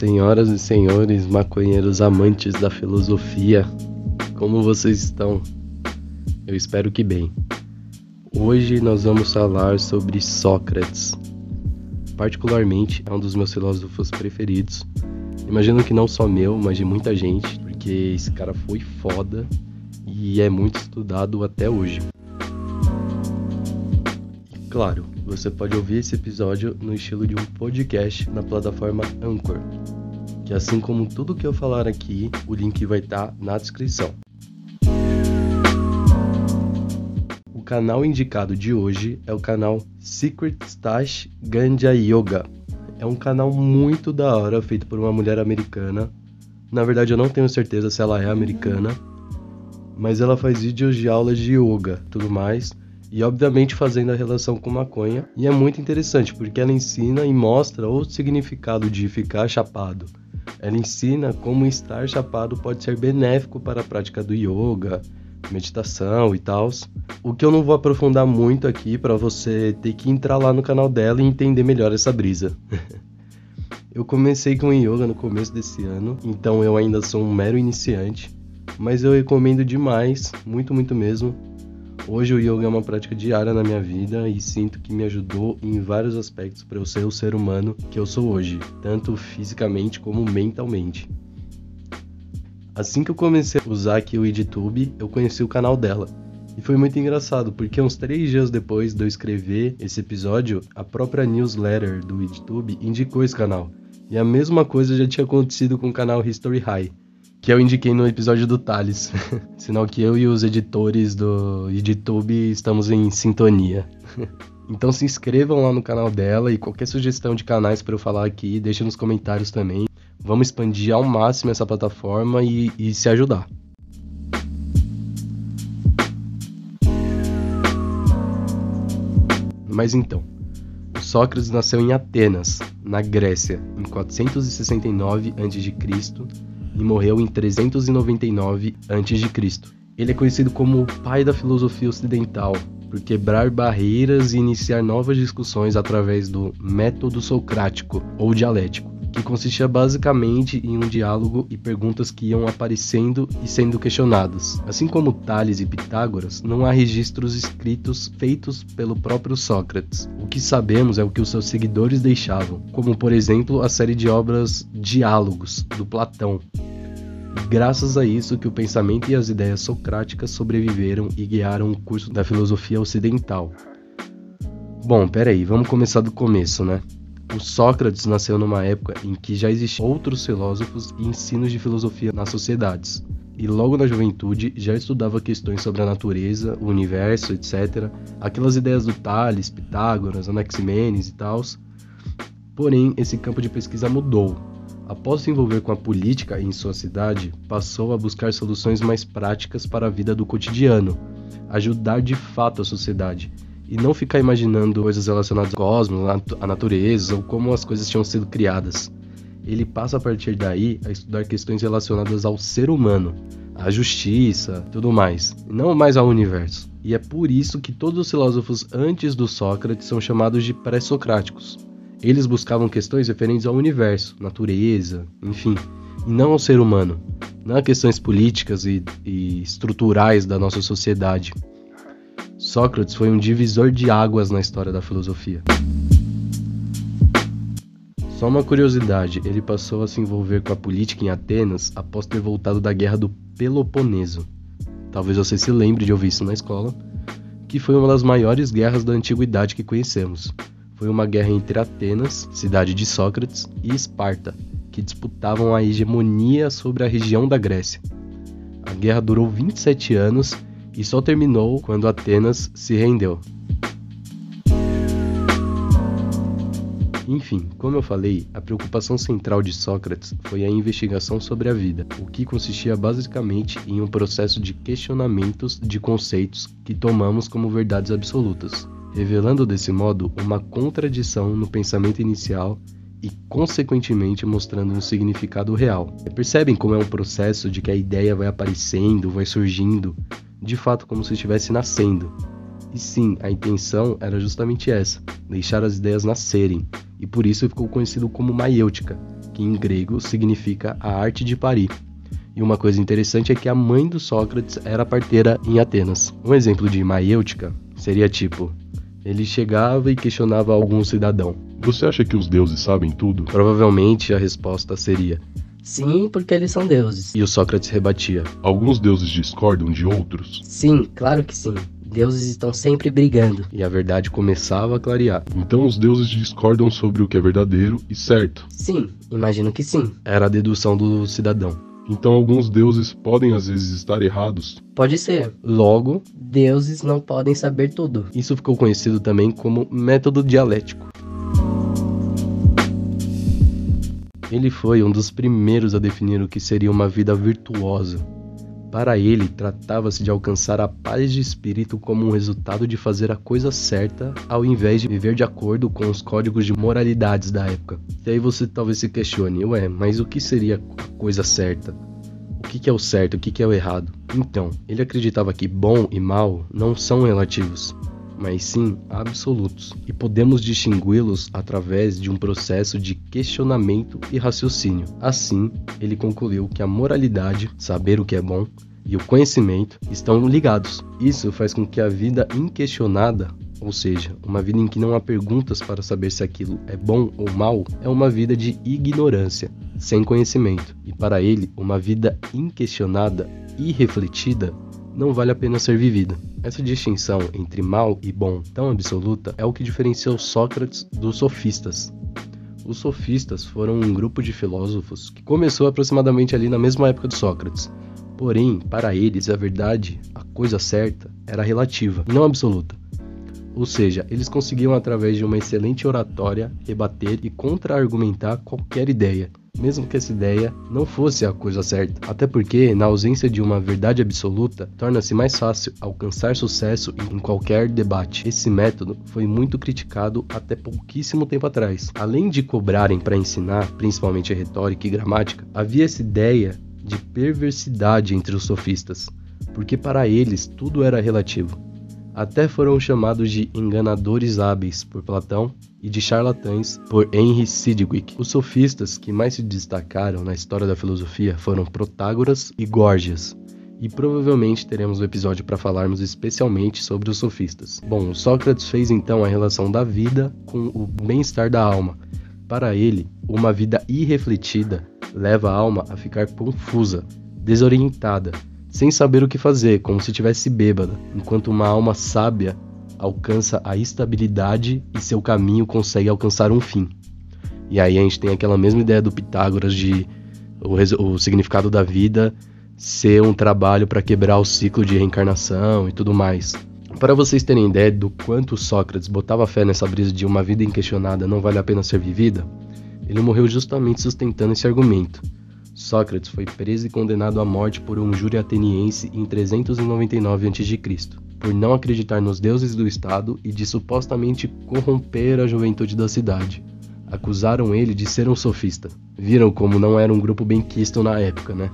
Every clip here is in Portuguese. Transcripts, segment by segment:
Senhoras e senhores maconheiros amantes da filosofia, como vocês estão? Eu espero que bem. Hoje nós vamos falar sobre Sócrates. Particularmente é um dos meus filósofos preferidos. Imagino que não só meu, mas de muita gente, porque esse cara foi foda e é muito estudado até hoje. Claro, você pode ouvir esse episódio no estilo de um podcast na plataforma Anchor, que assim como tudo que eu falar aqui, o link vai estar tá na descrição. O canal indicado de hoje é o canal Secret Stash Ganja Yoga. É um canal muito da hora feito por uma mulher americana. Na verdade, eu não tenho certeza se ela é americana, mas ela faz vídeos de aulas de yoga, tudo mais e obviamente fazendo a relação com maconha. E é muito interessante porque ela ensina e mostra o significado de ficar chapado. Ela ensina como estar chapado pode ser benéfico para a prática do yoga, meditação e tal. O que eu não vou aprofundar muito aqui para você ter que entrar lá no canal dela e entender melhor essa brisa. eu comecei com yoga no começo desse ano, então eu ainda sou um mero iniciante, mas eu recomendo demais, muito muito mesmo, Hoje o yoga é uma prática diária na minha vida e sinto que me ajudou em vários aspectos para eu ser o ser humano que eu sou hoje, tanto fisicamente como mentalmente. Assim que eu comecei a usar aqui o EdTube, eu conheci o canal dela. E foi muito engraçado, porque uns três dias depois de eu escrever esse episódio, a própria newsletter do EdTube indicou esse canal. E a mesma coisa já tinha acontecido com o canal History High que eu indiquei no episódio do Thales. Sinal que eu e os editores do YouTube estamos em sintonia. então se inscrevam lá no canal dela e qualquer sugestão de canais para eu falar aqui, deixe nos comentários também. Vamos expandir ao máximo essa plataforma e, e se ajudar. Mas então, Sócrates nasceu em Atenas, na Grécia, em 469 a.C e morreu em 399 a.C. Ele é conhecido como o pai da filosofia ocidental, por quebrar barreiras e iniciar novas discussões através do método socrático ou dialético, consistia basicamente em um diálogo e perguntas que iam aparecendo e sendo questionadas. Assim como Tales e Pitágoras, não há registros escritos feitos pelo próprio Sócrates. O que sabemos é o que os seus seguidores deixavam, como por exemplo a série de obras Diálogos do Platão, Graças a isso que o pensamento e as ideias socráticas sobreviveram e guiaram o curso da filosofia ocidental. Bom, peraí, vamos começar do começo, né? O Sócrates nasceu numa época em que já existiam outros filósofos e ensinos de filosofia nas sociedades, e logo na juventude já estudava questões sobre a natureza, o universo, etc. Aquelas ideias do Tales, Pitágoras, Anaximenes e tal. Porém, esse campo de pesquisa mudou Após se envolver com a política em sua cidade, passou a buscar soluções mais práticas para a vida do cotidiano, ajudar de fato a sociedade e não ficar imaginando coisas relacionadas ao cosmos, à natureza ou como as coisas tinham sido criadas. Ele passa a partir daí a estudar questões relacionadas ao ser humano, à justiça, tudo mais, não mais ao universo. E é por isso que todos os filósofos antes do Sócrates são chamados de pré-socráticos. Eles buscavam questões referentes ao universo, natureza, enfim, e não ao ser humano, não a questões políticas e, e estruturais da nossa sociedade. Sócrates foi um divisor de águas na história da filosofia. Só uma curiosidade, ele passou a se envolver com a política em Atenas após ter voltado da guerra do Peloponeso. Talvez você se lembre de ouvir isso na escola, que foi uma das maiores guerras da antiguidade que conhecemos foi uma guerra entre Atenas, cidade de Sócrates, e Esparta, que disputavam a hegemonia sobre a região da Grécia. A guerra durou 27 anos e só terminou quando Atenas se rendeu. Enfim, como eu falei, a preocupação central de Sócrates foi a investigação sobre a vida, o que consistia basicamente em um processo de questionamentos de conceitos que tomamos como verdades absolutas revelando desse modo uma contradição no pensamento inicial e, consequentemente, mostrando um significado real. Percebem como é um processo de que a ideia vai aparecendo, vai surgindo, de fato como se estivesse nascendo. E sim, a intenção era justamente essa: deixar as ideias nascerem, e por isso ficou conhecido como maiêutica, que em grego significa a arte de parir. E uma coisa interessante é que a mãe do Sócrates era parteira em Atenas. Um exemplo de maiêutica seria tipo: ele chegava e questionava algum cidadão. Você acha que os deuses sabem tudo? Provavelmente a resposta seria: Sim, porque eles são deuses. E o Sócrates rebatia: Alguns deuses discordam de outros? Sim, claro que sim. Deuses estão sempre brigando. E a verdade começava a clarear. Então os deuses discordam sobre o que é verdadeiro e certo. Sim, imagino que sim. Era a dedução do cidadão. Então alguns deuses podem às vezes estar errados. Pode ser. Logo, Deuses não podem saber tudo. isso ficou conhecido também como método dialético. Ele foi um dos primeiros a definir o que seria uma vida virtuosa. Para ele, tratava-se de alcançar a paz de espírito como um resultado de fazer a coisa certa, ao invés de viver de acordo com os códigos de moralidades da época. E aí você talvez se questione, ué, mas o que seria a coisa certa? O que é o certo, o que é o errado? Então, ele acreditava que bom e mal não são relativos, mas sim absolutos, e podemos distingui-los através de um processo de questionamento e raciocínio. Assim, ele concluiu que a moralidade, saber o que é bom, e o conhecimento estão ligados. Isso faz com que a vida inquestionada, ou seja, uma vida em que não há perguntas para saber se aquilo é bom ou mal, é uma vida de ignorância, sem conhecimento. E para ele, uma vida inquestionada e refletida não vale a pena ser vivida. Essa distinção entre mal e bom tão absoluta é o que diferenciou Sócrates dos sofistas. Os sofistas foram um grupo de filósofos que começou aproximadamente ali na mesma época de Sócrates. Porém, para eles, a verdade, a coisa certa, era relativa não absoluta. Ou seja, eles conseguiam, através de uma excelente oratória, rebater e contra-argumentar qualquer ideia, mesmo que essa ideia não fosse a coisa certa. Até porque, na ausência de uma verdade absoluta, torna-se mais fácil alcançar sucesso em qualquer debate. Esse método foi muito criticado até pouquíssimo tempo atrás. Além de cobrarem para ensinar, principalmente retórica e gramática, havia essa ideia de perversidade entre os sofistas, porque para eles tudo era relativo. Até foram chamados de enganadores hábeis por Platão e de charlatães por Henry Sidgwick. Os sofistas que mais se destacaram na história da filosofia foram Protágoras e Górgias. E provavelmente teremos um episódio para falarmos especialmente sobre os sofistas. Bom, Sócrates fez então a relação da vida com o bem-estar da alma. Para ele, uma vida irrefletida leva a alma a ficar confusa, desorientada, sem saber o que fazer, como se tivesse bêbada, enquanto uma alma sábia alcança a estabilidade e seu caminho consegue alcançar um fim. E aí a gente tem aquela mesma ideia do Pitágoras de o, o significado da vida ser um trabalho para quebrar o ciclo de reencarnação e tudo mais. Para vocês terem ideia do quanto Sócrates botava fé nessa brisa de uma vida inquestionada não vale a pena ser vivida, ele morreu justamente sustentando esse argumento. Sócrates foi preso e condenado à morte por um júri ateniense em 399 a.C., por não acreditar nos deuses do Estado e de supostamente corromper a juventude da cidade. Acusaram ele de ser um sofista. Viram como não era um grupo bem quisto na época, né?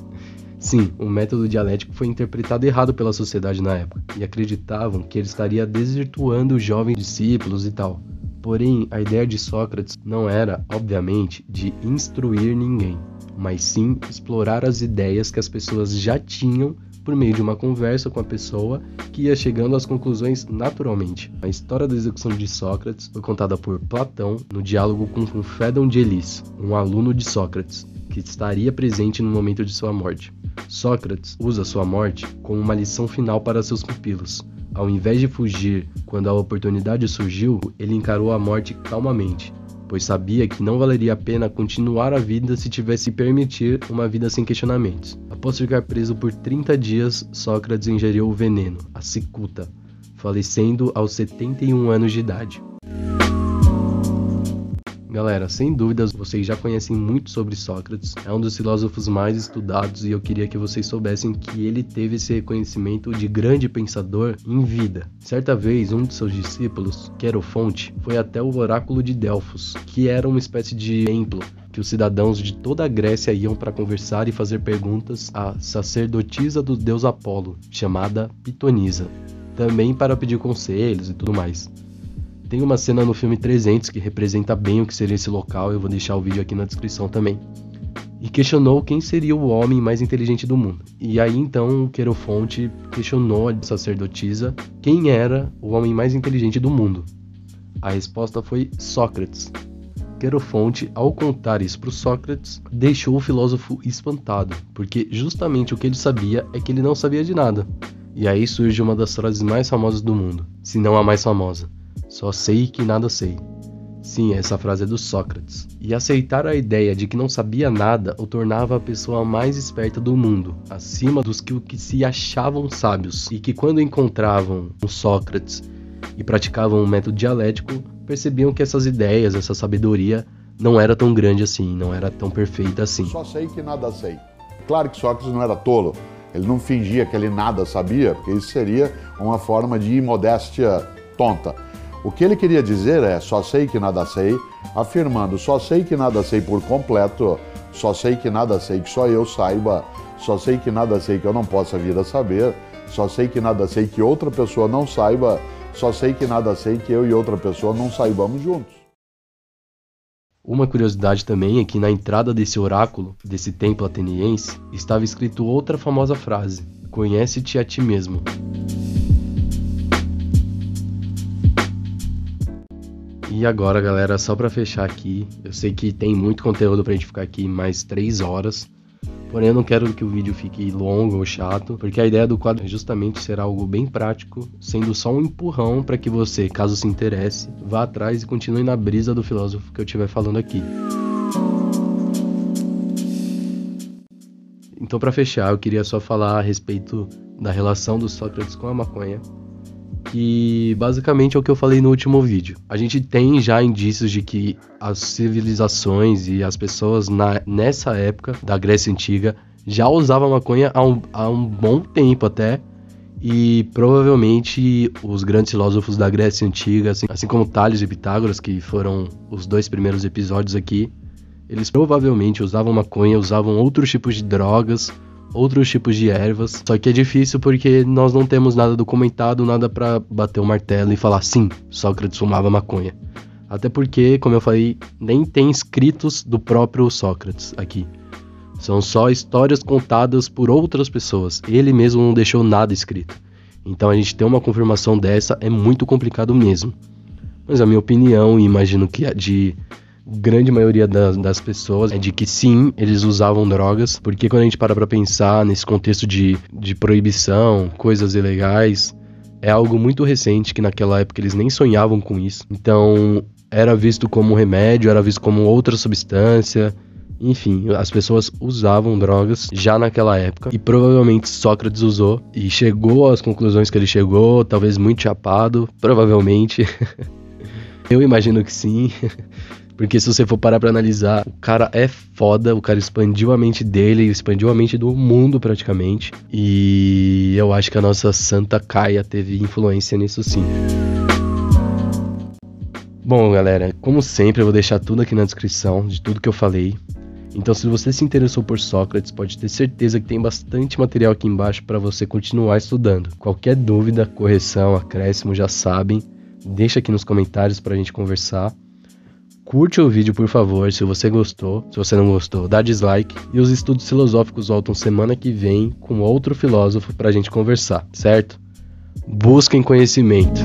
Sim, o método dialético foi interpretado errado pela sociedade na época, e acreditavam que ele estaria desvirtuando os jovens discípulos e tal. Porém, a ideia de Sócrates não era, obviamente, de instruir ninguém, mas sim explorar as ideias que as pessoas já tinham por meio de uma conversa com a pessoa que ia chegando às conclusões naturalmente. A história da execução de Sócrates foi contada por Platão no diálogo com Fédon de Elis, um aluno de Sócrates, que estaria presente no momento de sua morte. Sócrates usa sua morte como uma lição final para seus pupilos. Ao invés de fugir quando a oportunidade surgiu, ele encarou a morte calmamente, pois sabia que não valeria a pena continuar a vida se tivesse permitir uma vida sem questionamentos. Após ficar preso por 30 dias, Sócrates ingeriu o veneno, a cicuta, falecendo aos 71 anos de idade. Galera, sem dúvidas vocês já conhecem muito sobre Sócrates, é um dos filósofos mais estudados e eu queria que vocês soubessem que ele teve esse reconhecimento de grande pensador em vida. Certa vez, um de seus discípulos, Querofonte, foi até o oráculo de Delfos, que era uma espécie de templo que os cidadãos de toda a Grécia iam para conversar e fazer perguntas à sacerdotisa do deus Apolo, chamada Pitonisa, também para pedir conselhos e tudo mais. Tem uma cena no filme 300 que representa bem o que seria esse local, eu vou deixar o vídeo aqui na descrição também. E questionou quem seria o homem mais inteligente do mundo. E aí então Querofonte questionou a sacerdotisa quem era o homem mais inteligente do mundo. A resposta foi Sócrates. Querofonte, ao contar isso para Sócrates, deixou o filósofo espantado, porque justamente o que ele sabia é que ele não sabia de nada. E aí surge uma das frases mais famosas do mundo, se não a mais famosa. Só sei que nada sei. Sim, essa frase é do Sócrates. E aceitar a ideia de que não sabia nada o tornava a pessoa mais esperta do mundo, acima dos que, que se achavam sábios, e que quando encontravam um Sócrates e praticavam um método dialético, percebiam que essas ideias, essa sabedoria, não era tão grande assim, não era tão perfeita assim. Só sei que nada sei. Claro que Sócrates não era tolo, ele não fingia que ele nada sabia, porque isso seria uma forma de imodéstia tonta. O que ele queria dizer é só sei que nada sei, afirmando só sei que nada sei por completo, só sei que nada sei que só eu saiba, só sei que nada sei que eu não possa vir a saber, só sei que nada sei que outra pessoa não saiba, só sei que nada sei que eu e outra pessoa não saibamos juntos. Uma curiosidade também é que na entrada desse oráculo, desse templo ateniense, estava escrito outra famosa frase: Conhece-te a ti mesmo. E agora, galera, só para fechar aqui, eu sei que tem muito conteúdo pra gente ficar aqui mais 3 horas. Porém, eu não quero que o vídeo fique longo ou chato, porque a ideia do quadro é justamente ser algo bem prático, sendo só um empurrão para que você, caso se interesse, vá atrás e continue na brisa do filósofo que eu estiver falando aqui. Então, para fechar, eu queria só falar a respeito da relação do Sócrates com a maconha que basicamente é o que eu falei no último vídeo. A gente tem já indícios de que as civilizações e as pessoas na, nessa época da Grécia Antiga já usavam maconha há um, há um bom tempo até. E provavelmente os grandes filósofos da Grécia Antiga, assim, assim como Tales e Pitágoras, que foram os dois primeiros episódios aqui, eles provavelmente usavam maconha, usavam outros tipos de drogas outros tipos de ervas. Só que é difícil porque nós não temos nada documentado, nada para bater o martelo e falar sim, Sócrates fumava maconha. Até porque, como eu falei, nem tem escritos do próprio Sócrates aqui. São só histórias contadas por outras pessoas. Ele mesmo não deixou nada escrito. Então a gente ter uma confirmação dessa é muito complicado mesmo. Mas a minha opinião, e imagino que a de grande maioria das, das, pessoas é de que sim, eles usavam drogas, porque quando a gente para pra pensar nesse contexto de, de proibição, coisas ilegais, é algo muito recente que naquela época eles nem sonhavam com isso. Então, era visto como remédio, era visto como outra substância. Enfim, as pessoas usavam drogas já naquela época e provavelmente Sócrates usou e chegou às conclusões que ele chegou, talvez muito chapado, provavelmente. Eu imagino que sim. Porque se você for parar pra analisar, o cara é foda, o cara expandiu a mente dele, expandiu a mente do mundo praticamente. E eu acho que a nossa Santa Caia teve influência nisso sim. Bom, galera, como sempre, eu vou deixar tudo aqui na descrição de tudo que eu falei. Então, se você se interessou por Sócrates, pode ter certeza que tem bastante material aqui embaixo para você continuar estudando. Qualquer dúvida, correção, acréscimo, já sabem. Deixa aqui nos comentários para a gente conversar. Curte o vídeo, por favor, se você gostou. Se você não gostou, dá dislike. E os estudos filosóficos voltam semana que vem com outro filósofo para a gente conversar, certo? Busquem conhecimento.